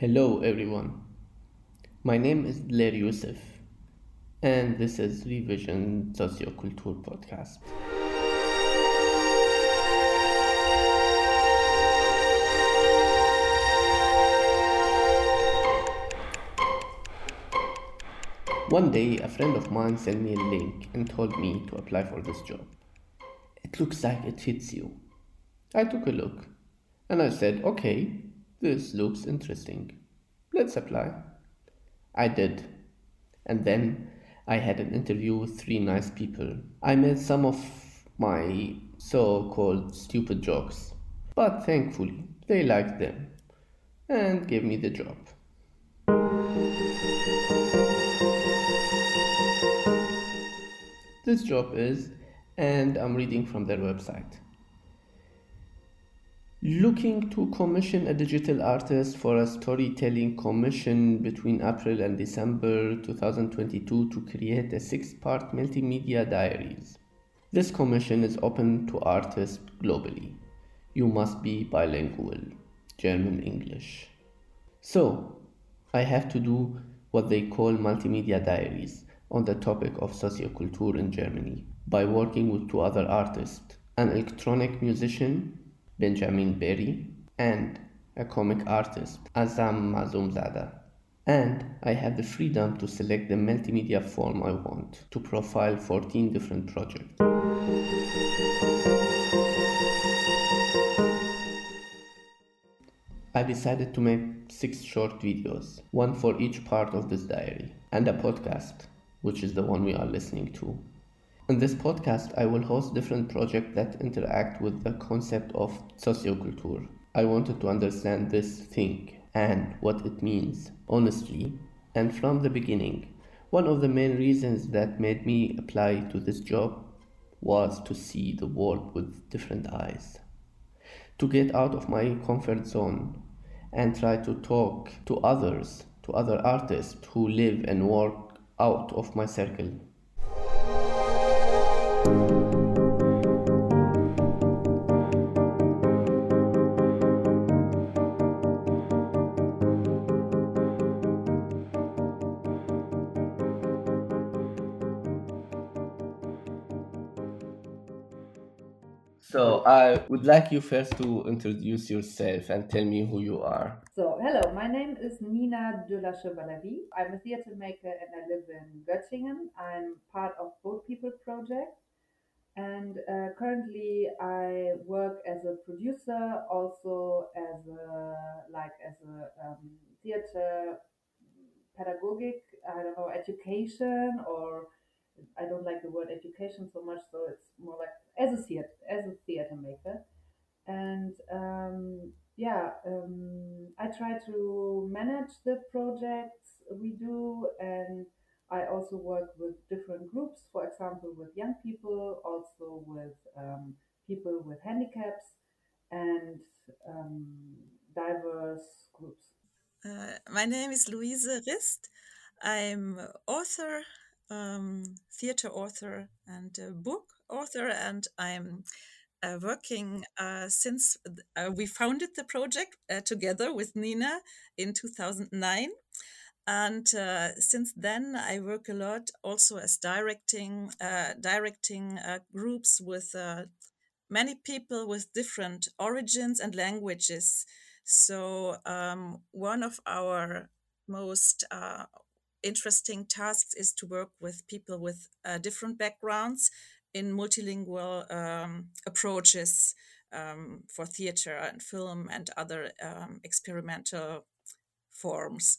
Hello, everyone. My name is Dellair Youssef, and this is Revision Socioculture Podcast. One day, a friend of mine sent me a link and told me to apply for this job. It looks like it fits you. I took a look and I said, okay, this looks interesting. Let's apply. I did. And then I had an interview with three nice people. I made some of my so called stupid jokes, but thankfully they liked them and gave me the job. This job is, and I'm reading from their website looking to commission a digital artist for a storytelling commission between April and December 2022 to create a six part multimedia diaries. This commission is open to artists globally. You must be bilingual, German English. So, I have to do what they call multimedia diaries on the topic of socioculture in Germany by working with two other artists an electronic musician Benjamin Berry, and a comic artist, Azam Mazoumzadeh. And I have the freedom to select the multimedia form I want to profile 14 different projects. I decided to make six short videos, one for each part of this diary, and a podcast, which is the one we are listening to. In this podcast, I will host different projects that interact with the concept of socioculture. I wanted to understand this thing and what it means, honestly, and from the beginning. One of the main reasons that made me apply to this job was to see the world with different eyes, to get out of my comfort zone and try to talk to others, to other artists who live and work out of my circle. So I would like you first to introduce yourself and tell me who you are. So, hello, my name is Nina de la Chevallerie. I'm a theater maker and I live in Göttingen. I'm part of Boat People Project. And uh, currently I work as a producer, also as a, like, as a um, theater pedagogic, I don't know, education or I don't like the word education so much, so it's more like as a theater as a theater maker, and um, yeah, um, I try to manage the projects we do, and I also work with different groups. For example, with young people, also with um, people with handicaps, and um, diverse groups. Uh, my name is Luise Rist. I'm author, um, theater author, and book author, and I'm uh, working uh, since uh, we founded the project uh, together with Nina in 2009. And uh, since then, I work a lot also as directing, uh, directing groups with many people with different origins and languages. So um, one of our most interesting tasks is to work with people with different backgrounds in multilingual um, approaches um, for theater and film and other um, experimental forms.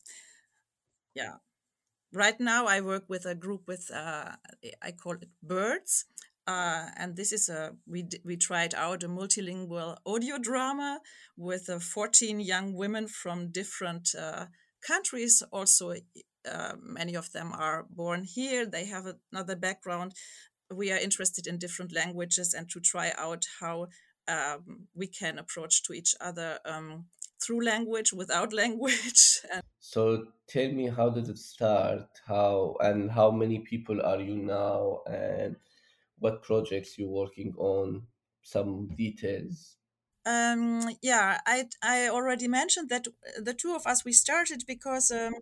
Yeah. Right now, I work with a group with, uh, I call it Birds. Uh, and this is a, we, we tried out a multilingual audio drama with uh, 14 young women from different uh, countries. Also, uh, many of them are born here. They have another background we are interested in different languages and to try out how um, we can approach to each other um, through language without language. So tell me how did it start? How and how many people are you now? And what projects you're working on? Some details. Um, yeah, I I already mentioned that the two of us we started because um,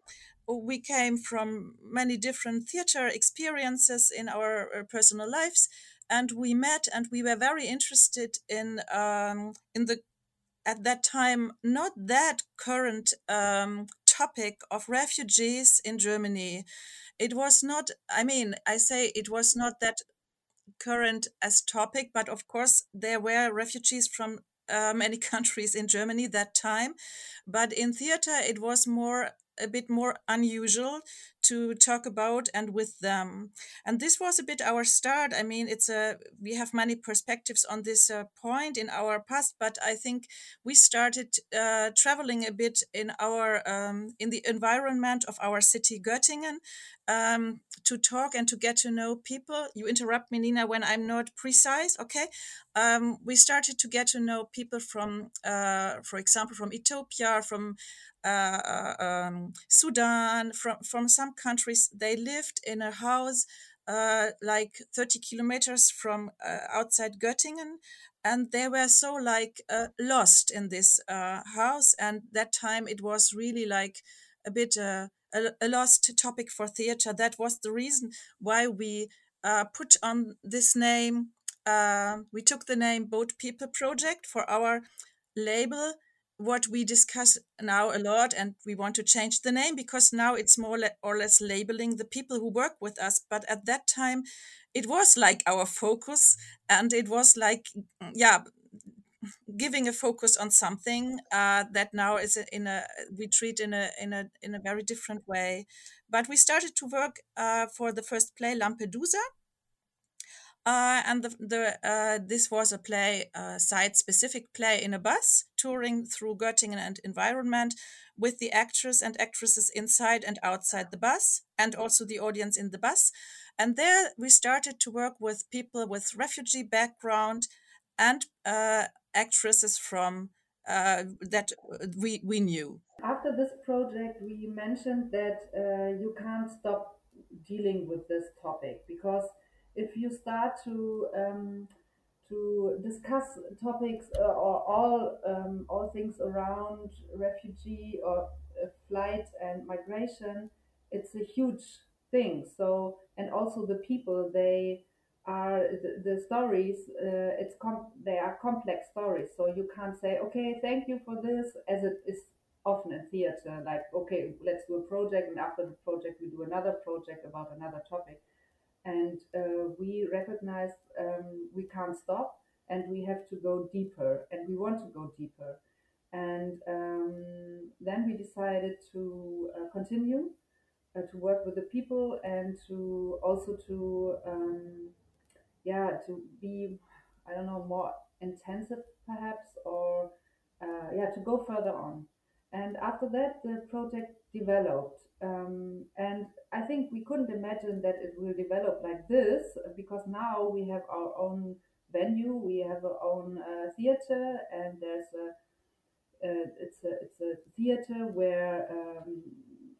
we came from many different theater experiences in our uh, personal lives, and we met and we were very interested in um, in the at that time not that current um, topic of refugees in Germany. It was not. I mean, I say it was not that current as topic, but of course there were refugees from uh, many countries in Germany that time. But in theater, it was more a bit more unusual to talk about and with them. And this was a bit our start. I mean it's a we have many perspectives on this uh, point in our past but i think we started uh, traveling a bit in our um, in the environment of our city göttingen um, to talk and to get to know people. You interrupt me nina when i'm not precise okay? Um, we started to get to know people from uh, for example from ethiopia from uh, um, Sudan, from, from some countries, they lived in a house uh, like 30 kilometers from uh, outside Göttingen. And they were so like uh, lost in this uh, house. And that time it was really like a bit uh, a, a, lost topic for theater. That was the reason why we put on this name. we took the name Boat People Project for our label what we discuss now a lot and we want to change the name because now it's more or less labeling the people who work with us. But at that time it was like our focus and it was like yeah giving a focus on something uh, that now is in a we treat in a in a in a very different way. But we started to work uh, for the first play lampedusa uh, and the, the uh, this was a play, uh, site-specific play in a bus, touring through Göttingen and environment, with the actors and actresses inside and outside the bus, and also the audience in the bus. And there we started to work with people with refugee background and uh, actresses from uh, that we we knew. After this project, we mentioned that you can't stop dealing with this topic because if you start to um, to discuss topics uh, or all um, all things around refugee or uh, flight and migration, it's a huge thing. So and also the people they are the, the stories. Uh, it's com- they are complex stories. So you can't say okay, thank you for this, as it is often in theater. Like okay, let's do a project, and after the project we do another project about another topic and uh, we recognized um, we can't stop and we have to go deeper and we want to go deeper. And um, then we decided to uh, continue uh, to work with the people and to also to um, yeah to be i don't know more intensive perhaps or uh, yeah to go further on. And after that the project developed um, and I think we couldn't imagine that it will develop like this because now we have our own venue, we have our own uh, theater, and there's a uh, it's a it's a theater where um,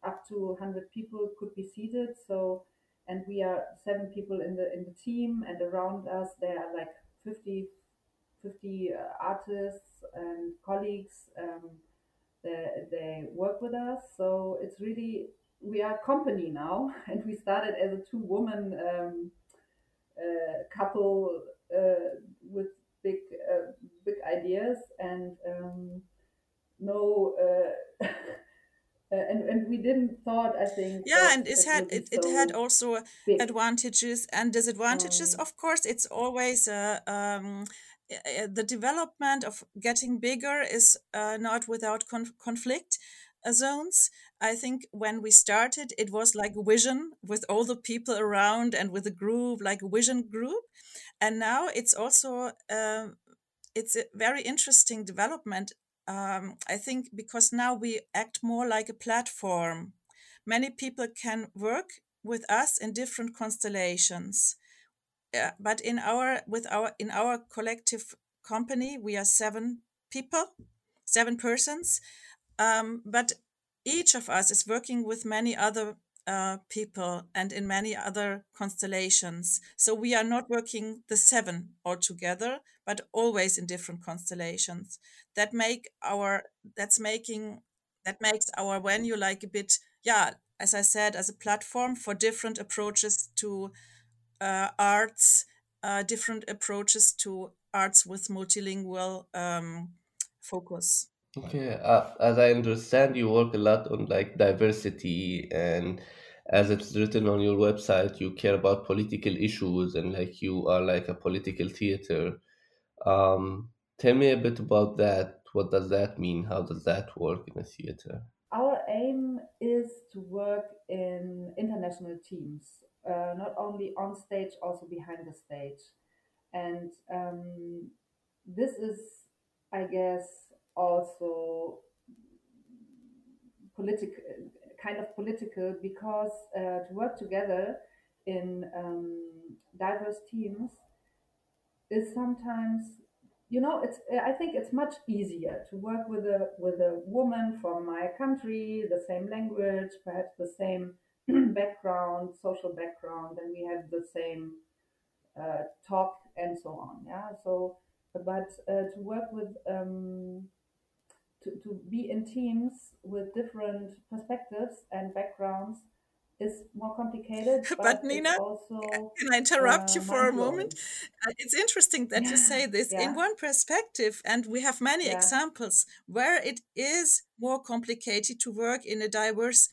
up to 100 people could be seated. So and we are seven people in the in the team, and around us there are like 50 50 uh, artists and colleagues. Um, they, they work with us. So it's really we are a company now, and we started as a two woman um, uh, couple uh, with big uh, big ideas and um, no. Uh, and, and we didn't thought I think yeah and it had it, so it had also big. advantages and disadvantages um, of course it's always uh, um, the development of getting bigger is uh, not without conf- conflict uh, zones. I think when we started, it was like a vision with all the people around and with a group, like a vision group. And now it's also uh, it's a very interesting development. Um, I think because now we act more like a platform. Many people can work with us in different constellations uh, but in our with our in our collective company we are seven people seven persons um, but each of us is working with many other uh, people and in many other constellations. So we are not working the seven all together, but always in different constellations. That make our that's making that makes our venue like a bit yeah as I said as a platform for different approaches to uh, arts, uh, different approaches to arts with multilingual um, focus. Okay, uh, as I understand, you work a lot on like diversity, and as it's written on your website, you care about political issues, and like you are like a political theater. Um, tell me a bit about that. What does that mean? How does that work in a theater? Our aim is to work in international teams, uh, not only on stage, also behind the stage. And um, this is, I guess, also political, kind of political, because uh, to work together in um, diverse teams is sometimes you know it's i think it's much easier to work with a with a woman from my country the same language perhaps the same background social background and we have the same uh, talk and so on yeah so but uh, to work with um, to, to be in teams with different perspectives and backgrounds is more complicated. But, But, Nina, also can I interrupt you uh, for a moment? Uh, It's interesting that you say this in one perspective, and we have many yeah, examples where it is more complicated to work in a diverse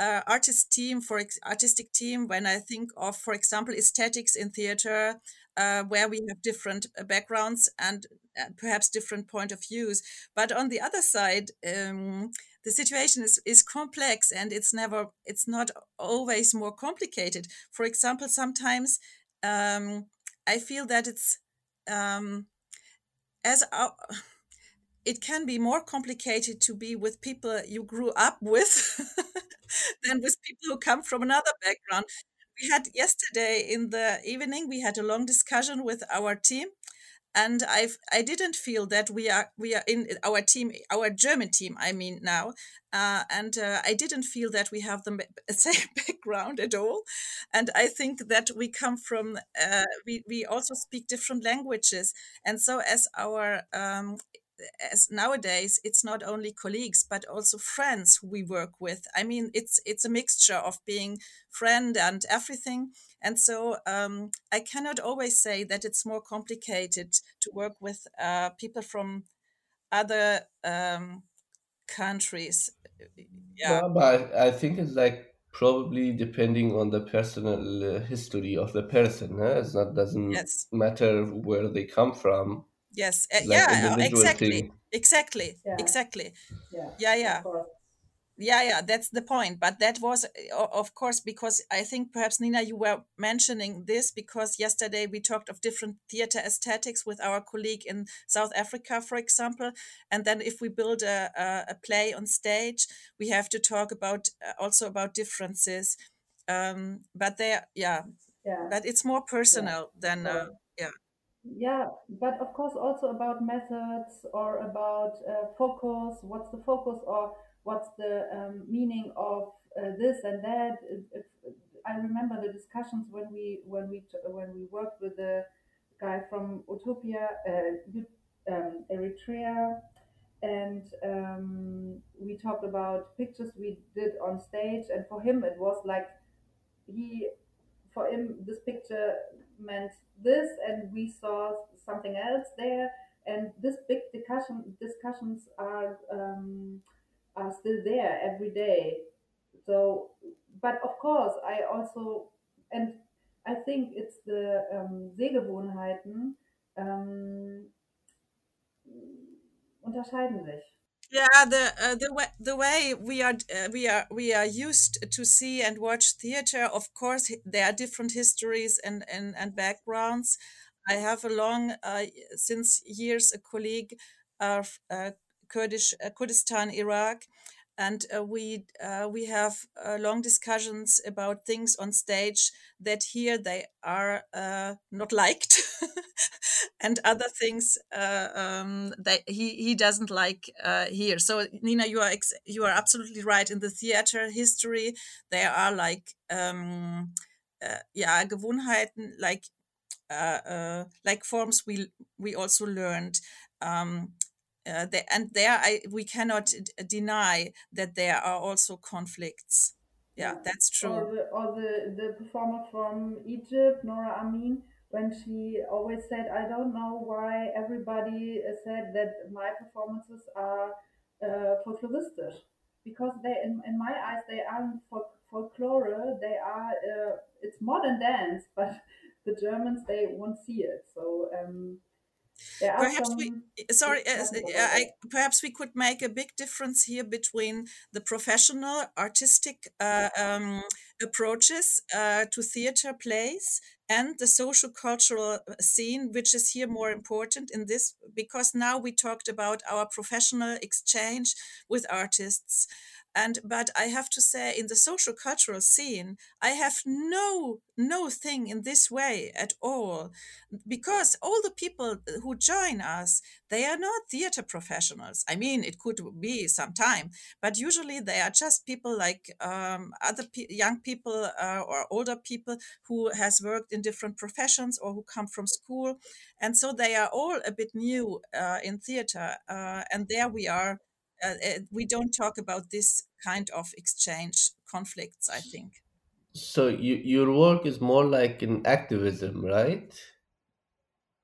uh, artist team for ex- artistic team when i think of for example aesthetics in theater uh, where we have different uh, backgrounds and uh, perhaps different point of views. But on the other side um, the situation is, is complex and it's never it's not always more complicated. For example sometimes um, i feel that it's um, as our, it can be more complicated to be with people you grew up with than with people who come from another background. We had yesterday in the evening we had a long discussion with our team and I've I didn't feel that we are we are in our team our German team I mean now uh, and uh, I didn't feel that we have the same background at all and I think that we come from uh, we we also speak different languages and so as our um, as nowadays it's not only colleagues but also friends who we work with i mean it's it's a mixture of being friend and everything and so um, i cannot always say that it's more complicated to work with uh, people from other um, countries yeah but I, I think it's like probably depending on the personal uh, history of the person. Huh? It's not doesn't yes matter where they come from. Yes uh, like yeah uh, exactly thing. exactly yeah, exactly yeah, yeah yeah. Yeah, yeah, that's the point. But that was, uh, of course, because I think perhaps Nina, you were mentioning this because yesterday we talked of different theater aesthetics with our colleague in South Africa, for example. And then if we build a, a, a play on stage, we have to talk about uh, also about differences. Um, but they, yeah, Yeah, but it's more personal of than, uh, yeah. Yeah, but of course also about methods or about uh, focus. What's the focus or what's the um, meaning of uh, this and that? If, if, I remember the discussions when we when we when we worked with the guy from Utopia, uh, um, Eritrea, and um, we talked about pictures we did on stage. And for him, it was like he for him this picture meant this and we saw something else there. And this big discussion discussions are um, are still there every day. So but of course i also and i think it's the um, sehgewohnheiten um, unterscheiden sich Yeah, the uh, the way the way we are uh, we are we are used to see and watch theater. Of course, there are different histories and and, and backgrounds. I have a long uh, since years a colleague of uh, Kurdish uh, Kurdistan, Iraq, and uh, we we have long discussions about things on stage that here they are not liked, and other things uh, um, that he, he doesn't like uh, here. So Nina, you are you are absolutely right. In the theater history, there are like um, uh, yeah Gewohnheiten like uh, uh, like forms we we also learned. Um, uh, and there I, we cannot deny that there are also conflicts. Yeah, that's true. Or the, or the, the performer from Egypt, Nora Amin, when she always said, I don't know why everybody said that my performances are uh, folkloristisch. Because they, in, in my eyes, they aren't folk, folklore, they are, uh, it's modern dance, but the Germans, they won't see it. So, um, perhaps we sorry uh, I, perhaps we could make a big difference here between the professional artistic uh, um, approaches uh, to theater plays and the social cultural uh, scene which is here more important in this because now we talked about our professional exchange with artists and but i have to say in the social cultural scene i have no no thing in this way at all. Because all the people who join us they are not theater professionals. I mean it could be some time but usually they are just people like um, other pe- young people uh, or older people who has worked in different professions or who come from school. And so they are all a bit new uh, in theater uh, and there we are uh, uh, we don't talk about this kind of exchange conflicts i think. So you, your work is more like an activism right?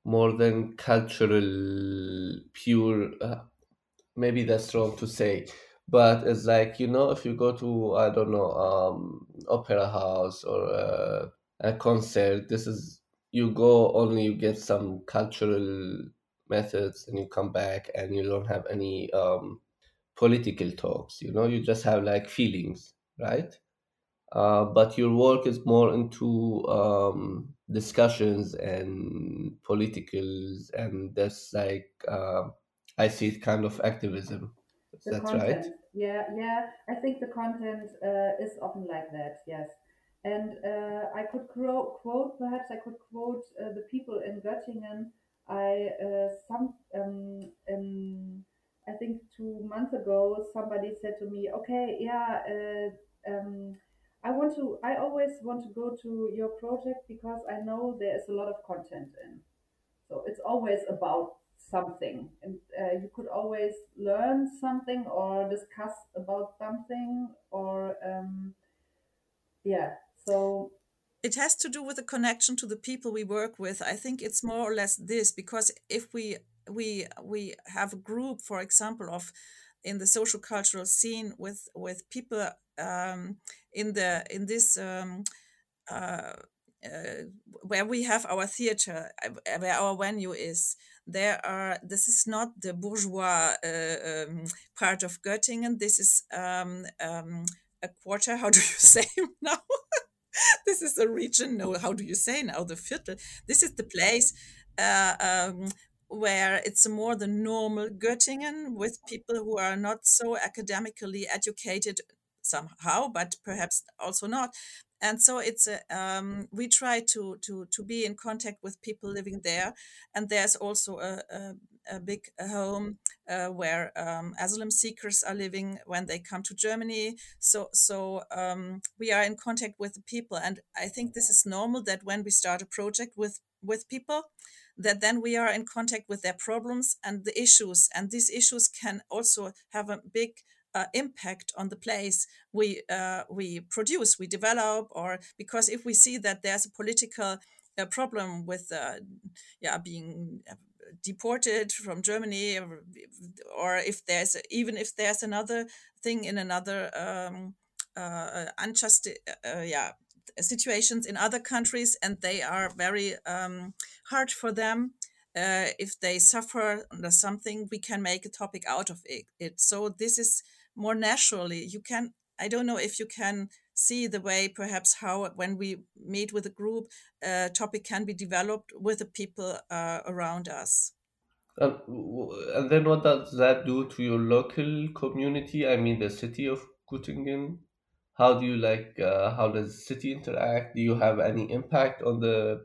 More than cultural pure uh, maybe that's wrong to say but it's like you know if you go to i don't know um opera house or uh, a concert this is you go only you get some cultural methods and you come back and you don't have any um political talks you know you just have like feelings right uh, but your work is more into um, discussions and politicals and that's like uh, i see it kind of activism the that's content. right Yeah, yeah. I think the content uh, is often like that. Yes, and uh, I could quote, quote, perhaps I could quote uh, the people in Göttingen. I uh, some ago somebody said to me, "Okay, yeah, uh, um, I want to. I always want to go to your project because I know there is a lot of content in. So it's always about something, and uh, you could always learn something or discuss about something, or um, yeah. So it has to do with the connection to the people we work with i think it's more or less this because if we we we have a group for example of in the social cultural scene with with people um, in the in this um, uh, uh, where we have our theater uh, where our venue is there are this is not the bourgeois uh, um, part of göttingen. This is um, um, a quarter how do you say now? This is a region no how do you say now? The viertel this is the place uh, um, where it's more the normal Göttingen with people who are not so academically educated somehow, but perhaps also not. And so it's a, um, we try to, to to be in contact with people living there, and there's also a, a, a big home uh, where um, asylum seekers are living when they come to Germany. So so um, we are in contact with the people, and I think this is normal that when we start a project with with people, that then we are in contact with their problems and the issues. And these issues can also have a big uh, impact on the place we uh, we produce we develop or because if we see that there's a political uh, problem with uh, yeah being uh, deported from Germany or, or if there's even if there's another thing in another um, uh, unjust yeah situations in other countries and they are very um, hard for them. Uh, if they suffer under something we can make a topic out of it. it. So this is more naturally. You can i don't know if you can see the way perhaps how when we meet with a group a topic can be developed with the people uh, around us. And, and then what does that do to your local community? I mean the city of Göttingen how do you like uh, how does the city interact do you have any impact on the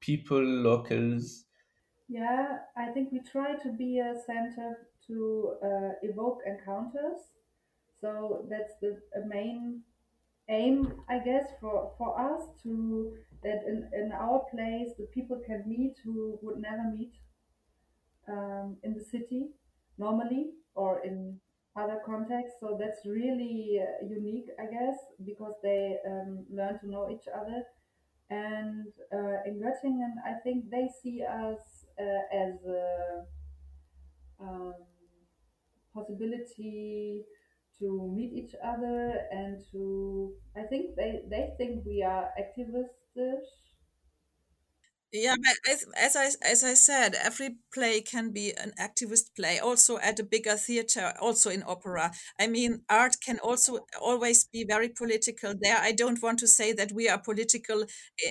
people locals Yeah, I think we try to be a center to uh, evoke encounters. So that's the main aim, I guess, for, for us to that in, in our place the people can meet who would never meet um, in the city normally or in other contexts. So that's really uh, unique, I guess, because they um, learn to know each other. And uh, in Göttingen, I think they see us uh, as a um, possibility to meet each other and to i think they they think we are activists Yeah, but as, as I as I said, every play can be an activist play, also at a bigger theater, also in opera. I mean, art can also always be very political. There, I don't want to say that we are political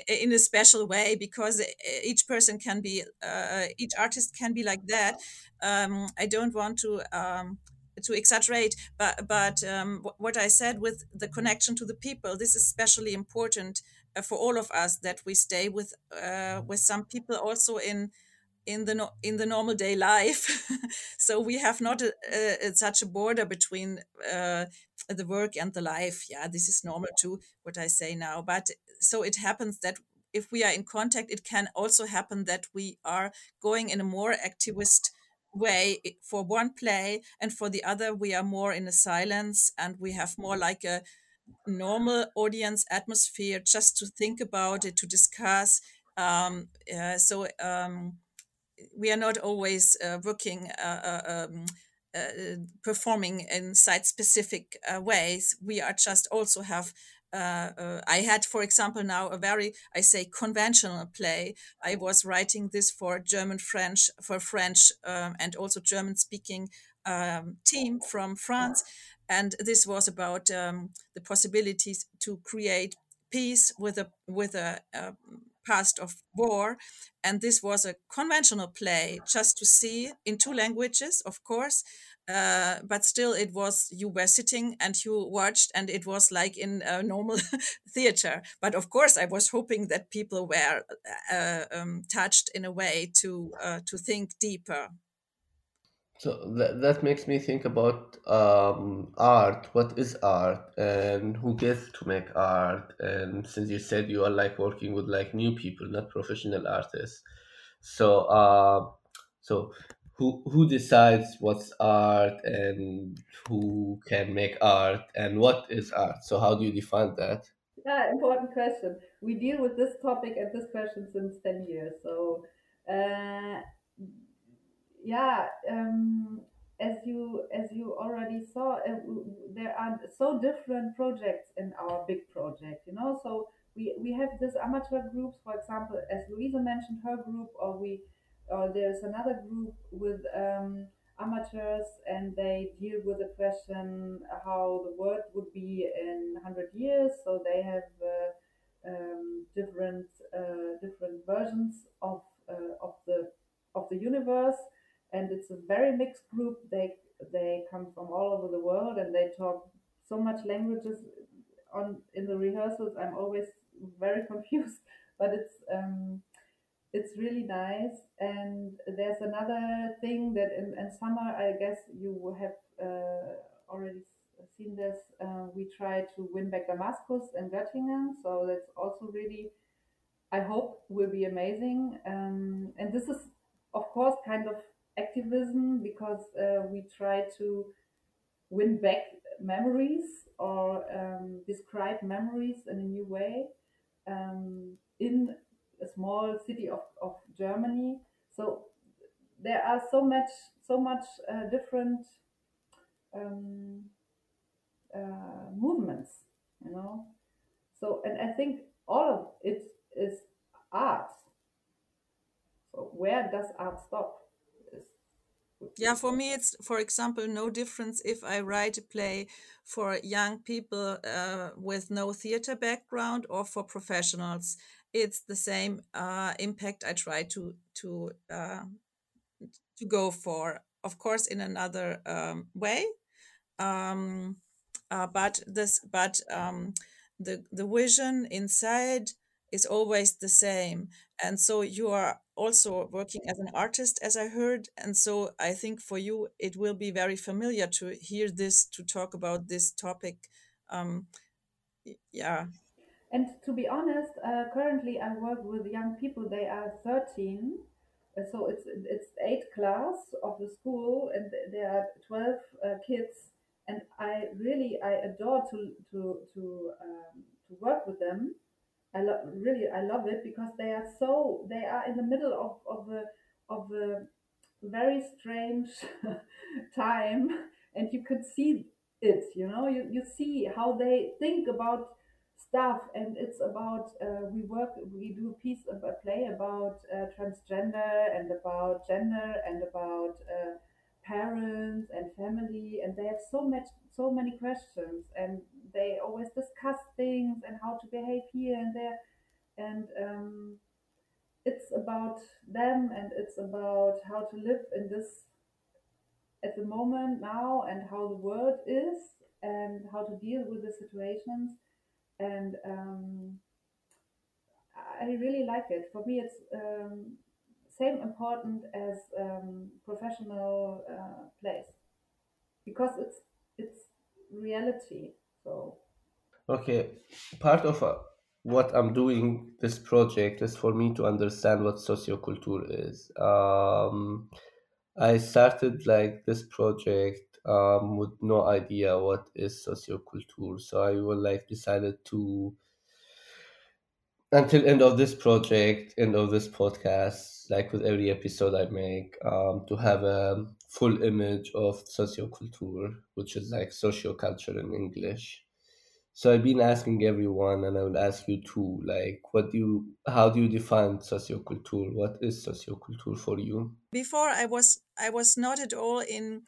in a special way because each person can be, uh, each artist can be like that. Um, I don't want to. Um, to exaggerate, but but um, wh- what I said with the connection to the people, this is especially important for all of us that we stay with uh, with some people also in in the no, in the normal day life. So we have not a, a, a- such a border between uh, the work and the life. Yeah this is normal too what i say now. But so it happens that if we are in contact it can also happen that we are going in a more activist way for one play and for the other we are more in a silence and we have more like a normal audience atmosphere just to think about it to discuss um, uh, so um, we are not always uh, working uh, uh, um, uh, performing in site specific uh, ways we are just also have I had, for example, now a very, I say, conventional play. I was writing this for German, French, for French, um, and also German speaking um, team from France. And this was about um, the possibilities to create peace with a with a, uh past of war. And this was a conventional play just to see in two languages of course uh, but still it was you were sitting and you watched and it was like in a normal theater. But of course i was hoping that people were uh, um, touched in a way to uh, to think deeper So that that makes me think about um, art. What is art, and who gets to make art? And since you said you are like working with like new people, not professional artists, so uh, so who who decides what's art and who can make art and what is art? So how do you define that? yeah important question we deal with this topic and this question since 10 years so uh, yeah um, as you as you already saw uh, there are so different projects in our big project you know? So we we have this amateur groups for example as Luise mentioned her group or we or there's another group with um, amateurs and they deal with the question how the world would be in 100 years. So they have uh, um, different uh, different versions of uh, of the of the universe and it's a very mixed group. They they come from all over the world and they talk so much languages on in the rehearsals. I'm always very confused, but it's um, it's really nice. And there's another thing that in, in summer, I guess you have uh, already seen this. Uh, we try to win back Damascus and Göttingen, so that's also really I hope will be amazing. Um, and this is, of course, kind of activism because uh, we try to win back memories or um, describe memories in a new way um, in a small city of, of Germany. So there are so much, so much uh, different um, uh, movements, you know. So, and I think all of it is art So where does art stop? Yeah, for me, it's, for example, no difference if I write a play for young people uh, with no theater background or for professionals. It's the same uh, impact I try to to uh, to go for. Of course, in another um, way, um, uh, but this but um, the the vision inside is always the same. And so you are also working as an artist, as I heard. And so I think for you, it will be very familiar to hear this, to talk about this topic. Um, yeah. And to be honest, uh, currently I work with young people. They are 13. Uh, so it's it's eight class of the school, and there are 12 uh, kids. And I really I adore to to to um, to work with them I love really I love it because they are so they are in the middle of of a of a very strange time and you could see it you know? You, you see how they think about stuff and it's about uh, we work we do a piece of a play about uh, transgender and about gender and about uh, parents and family and they have so much so many questions and they always discuss things and how to behave here and there. And um, it's about them and it's about how to live in this at the moment now and how the world is and how to deal with the situations. And um, i really like it. For me it's um, same important as um, professional uh, plays because it's it's reality so Okay, part of uh, what I'm doing this project is for me to understand what socioculture is. Um, I started like this project um, with no idea what is socioculture, so I will like decided to until end of this project, end of this podcast, like with every episode I make, um, to have a full image of socioculture, which is like socioculture in English. So I've been asking everyone, and I will ask you too. Like, what do you, how do you define socioculture? What is socioculture for you? Before I was, I was not at all in,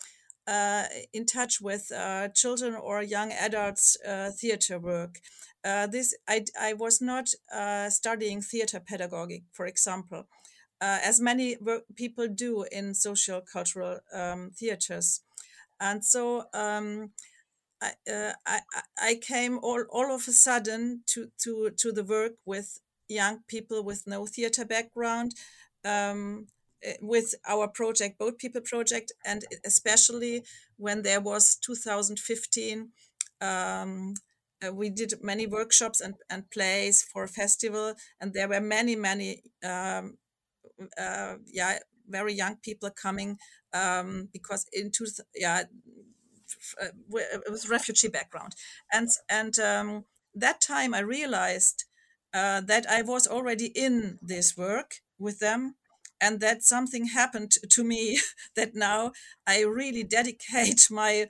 uh, in touch with uh, children or young adults uh, theater work. Uh, this I I was not uh, studying theater pedagogy, for example, uh, as many people do in social cultural um, theaters, and so. Um, I, uh, I I came all, all of a sudden to, to, to the work with young people with no theater background, um, eh, with our project, Boat People Project, and especially when there was 2015. Um, uh, we did many workshops and, and plays for a festival, and there were many, many, um, uh, yeah, very young people coming um, because in two, yeah, uh, with refugee background, and and um, that time I realized uh, that I was already in this work with them, and that something happened to me that now I really dedicate my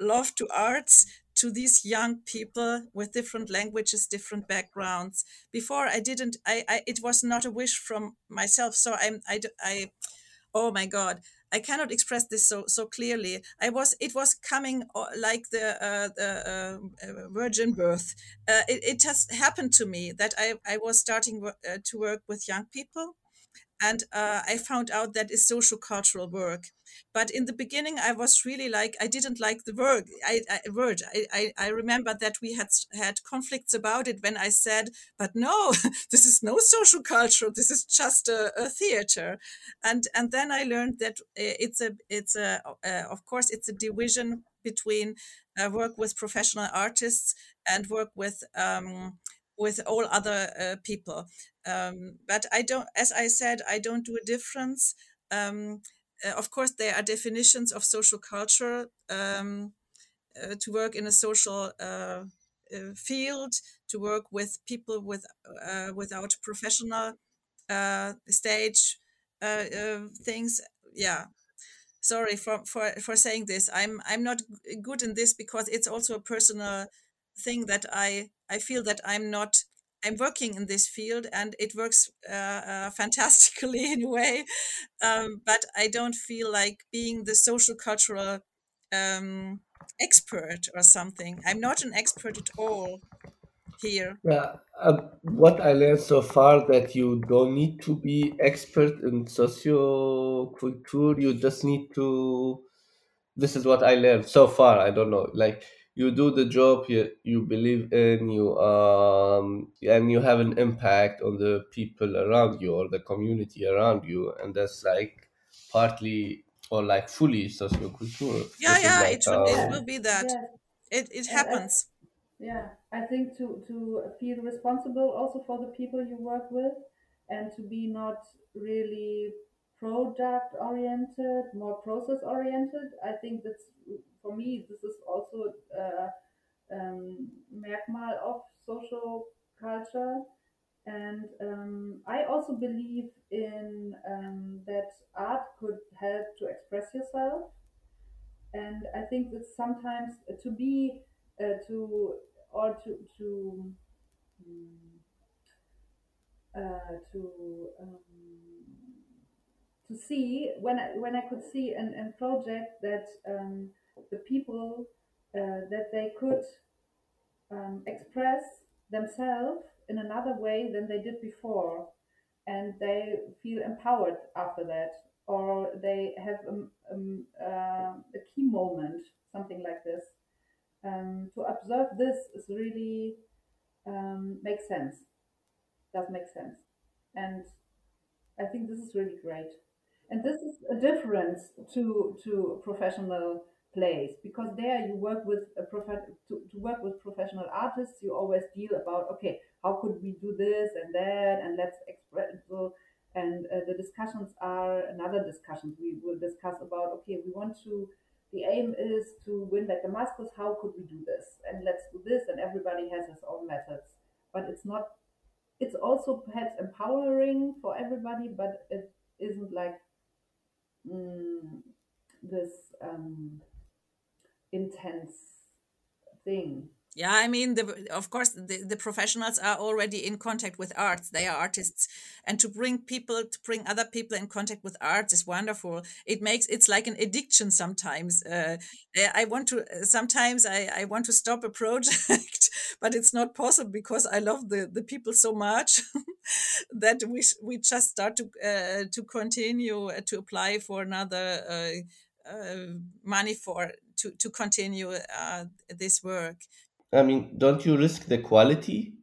love to arts to these young people with different languages different backgrounds before i didn't i, I it was not a wish from myself so i'm i, I oh my god I cannot express this so so clearly. I was it was coming uh, like the uh, the uh, uh, virgin birth. Uh, it, it just happened to me that I I was starting uh, to work with young people, and I found out that is social cultural work. But in the beginning, I was really like I didn't like the word. I, I word. I, I, I remember that we had had conflicts about it when I said, "But no, this is no social culture. This is just a, a theater." And and then I learned that eh, it's a it's a uh, of course it's a division between uh, work with professional artists and work with um, with all other uh, people. Um, but I don't, as I said, I don't do a difference. Um, uh, of course, there are definitions of social culture um, uh, to work in a social uh, uh field, to work with people with uh, without professional stage things. Yeah, sorry for, for for saying this. I'm I'm not good in this because it's also a personal thing that I I feel that I'm not I'm working in this field and it works uh, uh, fantastically in a way, um, but I don't feel like being the social cultural um, expert or something. I'm not an expert at all here. Yeah, uh, what I learned so far that you don't need to be expert in socio-culture. You just need to. This is what I learned so far. I don't know, like you do the job you, you believe in you um and you have an impact on the people around you or the community around you and that's like partly or like fully sociocultural. Yeah yeah like, it, will, it will be that. Yes. it, it happens. Yeah i think to to feel responsible also for the people you work with and to be not really product oriented more process oriented i think that's for me this is also a um, merkmal of social culture and um, I also believe in um, that art could help to express yourself. And I think that sometimes to be uh, to or to to uh, to um, to see when I, when I could see an, an project that um, the people uh, that they could um, express themselves in another way than they did before and they feel empowered after that or they have a, a, a key moment something like this. Um, to observe this is really um, makes sense. Does make sense. And i think this is really great and this is a difference to to professional place because there you work with a prof- to, to work with professional artists you always deal about okay how could we do this and that and let's express so and uh, the discussions are another discussions we will discuss about okay we want to the aim is to win back damascus how could we do this? And let's do this and everybody has his own methods. But it's not it's also perhaps empowering for everybody but it isn't like mm, this um, intense thing. Yeah i mean the, of course the, the professionals are already in contact with arts. They are artists. And to bring people to bring other people in contact with arts is wonderful. It makes it's like an addiction sometimes. Uh, i want to sometimes I, I want to stop a project but it's not possible because i love the, the people so much that we we just start to uh, to continue uh, to apply for another uh, uh, money for to, to continue uh, this work. I mean, don't you risk the quality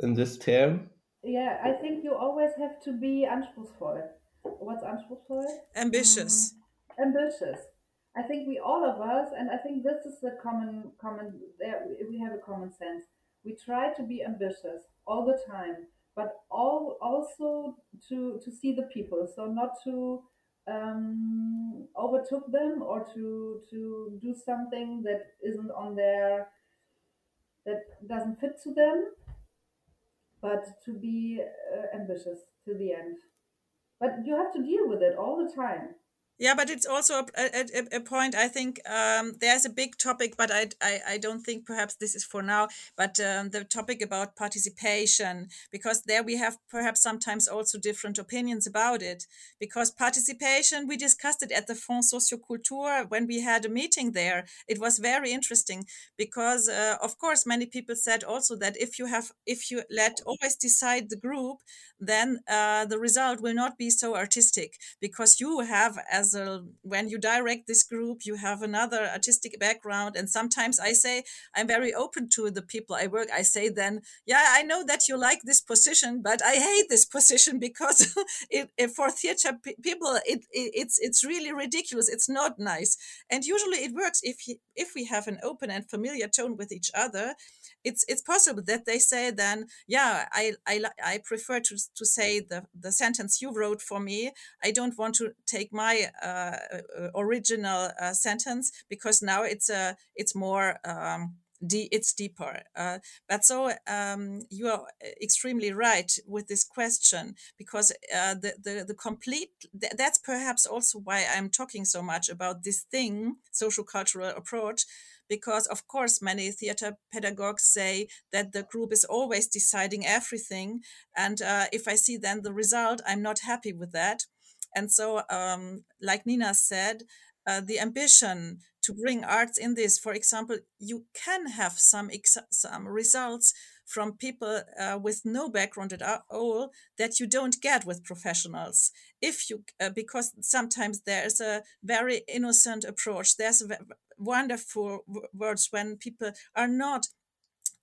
in this term? Yeah, I think you always have to be anspruchsvoll. What's anspruchsvoll? Ambitious. Um, ambitious. I think we all of us, and I think this is the common common. There we have a common sense. We try to be ambitious all the time, but all also to to see the people. So not to um, overtook them or to to do something that isn't on their that doesn't fit to them but to be uh, ambitious to the end but you have to deal with it all the time yeah, but it's also a, a, a point. I think um, there's a big topic, but I, I, I don't think perhaps this is for now. But um, the topic about participation, because there we have perhaps sometimes also different opinions about it. Because participation, we discussed it at the Fonds Soziokultur when we had a meeting there. It was very interesting because, uh, of course, many people said also that if you have, if you let always decide the group, then uh, the result will not be so artistic because you have as a uh, when you direct this group you have another artistic background. And sometimes i say i'm very open to the people i work. I say then yeah i know that you like this position but i hate this position because it, it, for theater people it, it, it's it's really ridiculous. It's not nice. And usually it works if if we have an open and familiar tone with each other it's it's possible that they say then yeah i i, I prefer to, to say the, the sentence you wrote for me i don't want to take my uh, uh original uh, sentence because now it's a it's more um, it's deeper. Uh, but so um, you are extremely right with this question because uh, the, the, the complete, th- that's perhaps also why I'm talking so much about this thing, social cultural approach, because of course many theater pedagogues say that the group is always deciding everything. And uh, if i see then the result i'm not happy with that. And so um, like nina said uh, the ambition to bring arts in this for example you can have some ex- some results from people uh, with no background at all that you don't get with professionals. If you uh, because sometimes there's a very innocent approach there's a wonderful words when people are not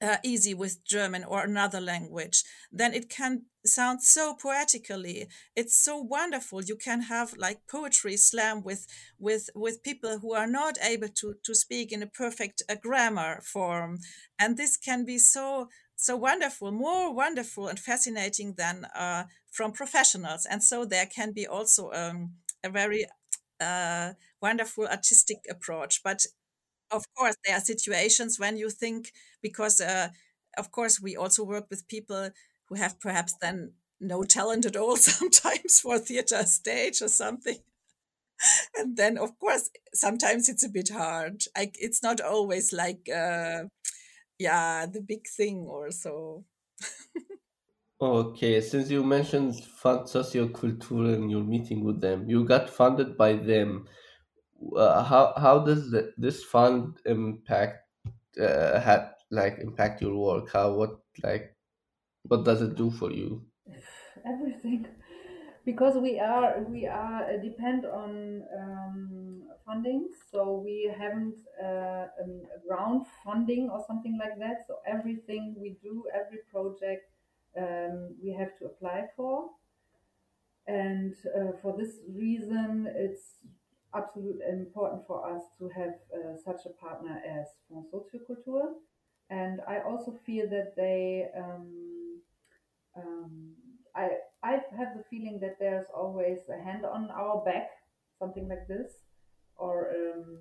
uh, easy with German or another language, then it can sound so poetically. It's so wonderful. You can have like poetry slam with with with people who are not able to to speak in a perfect uh, grammar form, and this can be so so wonderful, more wonderful and fascinating than uh, from professionals. And so there can be also um, a very uh, wonderful artistic approach. But of course, there are situations when you think, because uh, of course, we also work with people who have perhaps then no talent at all sometimes for theater stage or something. and then, of course, sometimes it's a bit hard. Like it's not always like, uh, yeah, the big thing or so. Okay, since you mentioned Fund Socioculture and your meeting with them, you got funded by them. Uh, how how does the, this fund impact uh, had like impact your work? How what like what does it do for you? Everything, because we are we are uh, depend on um, funding, so we haven't uh, um, funding or something like that. So everything we do, every project um, we have to apply for. And uh, for this reason, it's absolutely important for us to have uh, such a partner as Fonds Soziokultur. And I also feel that they, um, um, I, I have the feeling that there's always a hand on our back, something like this, or um,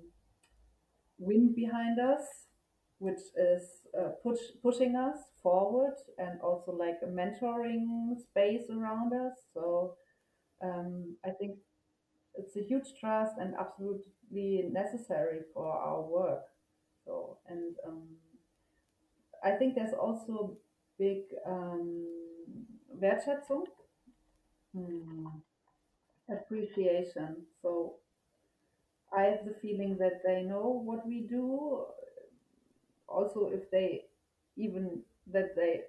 wind behind us, which is uh, push, pushing us forward and also like a mentoring space around us. So um, I think it's a huge trust and absolutely necessary for our work. So and um, I think there's also big um, Wertschätzung, hmm, appreciation. So I have the feeling that they know what we do. Also, if they even that they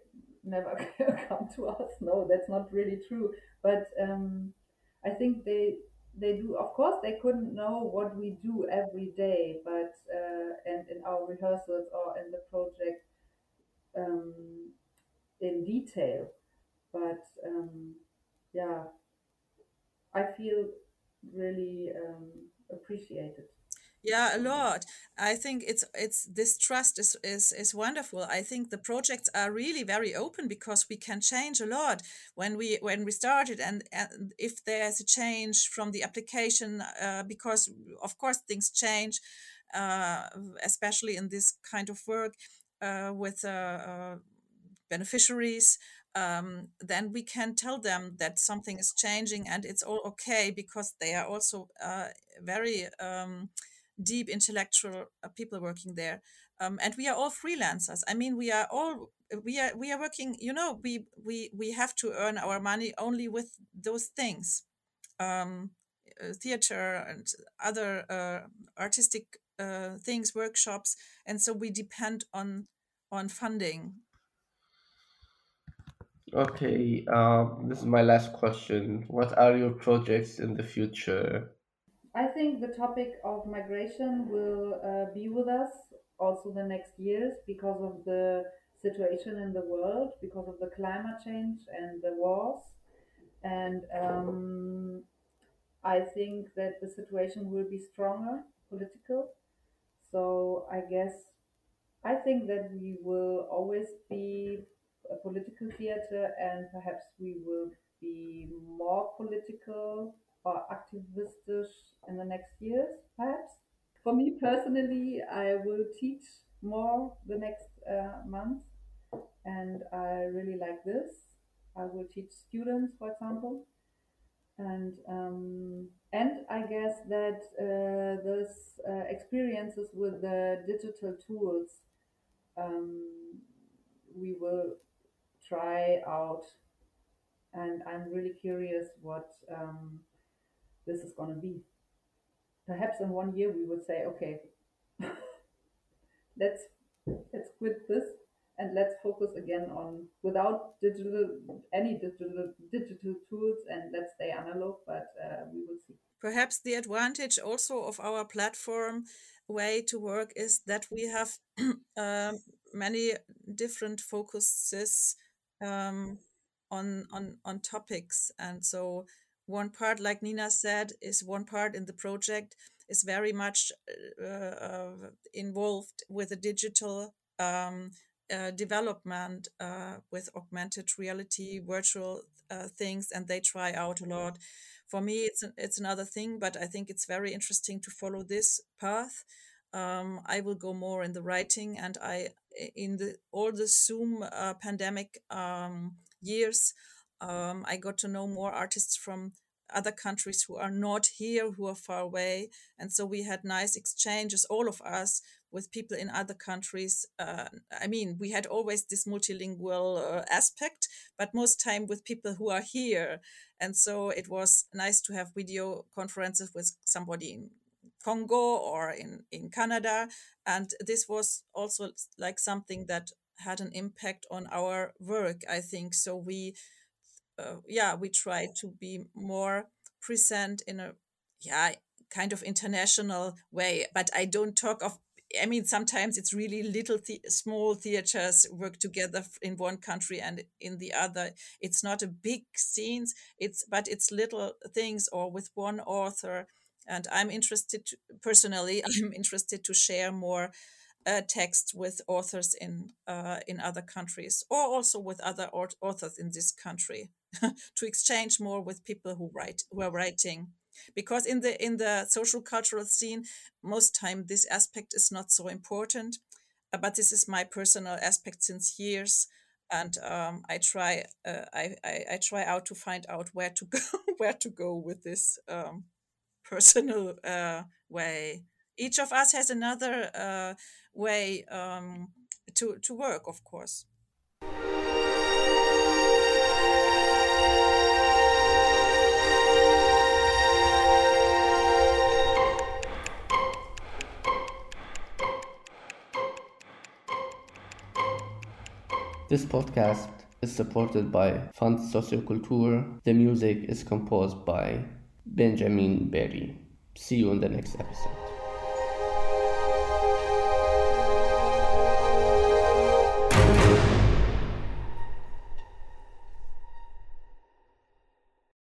never come to us, no, that's not really true. But um, I think they they do. Of course, they couldn't know what we do every day, but uh, and in our rehearsals or in the project um, in detail. But um, yeah, I feel really um, appreciated. Yeah, a lot. I think it's it's this trust is is is wonderful. I think the projects are really very open because we can change a lot when we when we started and, and if there's a change from the application uh, because of course things change uh, especially in this kind of work uh, with uh, uh, beneficiaries um, then we can tell them that something is changing and it's all okay because they are also uh, very um, deep intellectual uh, people working there um, and we are all freelancers i mean we are all we are we are working you know we we we have to earn our money only with those things um, uh, theater and other uh, artistic uh, things workshops and so we depend on on funding Okay, um, this is my last question. What are your projects in the future? I think the topic of migration will uh, be with us also the next years because of the situation in the world, because of the climate change and the wars. And um, I think that the situation will be stronger, political. So I guess I think that we will always be a political theater and perhaps we will be more political or activistisch in the next years, perhaps. For me personally, I will teach more the next uh, month, and I really like this. I will teach students, for example, and um, and I guess that uh, those uh, experiences with the digital tools um, we will try out, and I'm really curious what um, this is going to be. Perhaps in one year we would say, okay, let's let's quit this and let's focus again on without digital any digital digital tools and let's stay analog. But uh, we will see. perhaps the advantage also of our platform way to work is that we have um, many different focuses um, on on on topics, and so one part, like Nina said, is one part in the project is very much uh, uh, involved with the digital um, uh, development uh, with augmented reality, virtual uh, things, and they try out a lot. For me, it's an, it's another thing, but I think it's very interesting to follow this path. Um, I will go more in the writing, and I in the all the Zoom uh, pandemic um, years, um, I got to know more artists from other countries who are not here, who are far away. And so we had nice exchanges, all of us, with people in other countries. Uh, I mean, we had always this multilingual uh, aspect, but most time with people who are here. And so it was nice to have video conferences with somebody in Congo or in, in Canada. And this was also like something that had an impact on our work, I think. So we uh, yeah we try to be more present in a yeah kind of international way but i don't talk of i mean sometimes it's really little small theaters work together in one country and in the other. It's not a big scenes it's but it's little things or with one author and i'm interested to, personally i'm interested to share more uh, text with authors in uh, in other countries or also with other authors in this country to exchange more with people who write who are writing. Because in the in the social cultural scene most time this aspect is not so important uh, but this is my personal aspect since years and um, I try uh, I, I, I try out to find out where to go where to go with this um, personal uh, way. Each of us has another uh, way um, to to work of course This podcast is supported by Fund Socioculture. The music is composed by Benjamin Berry. See you in the next episode.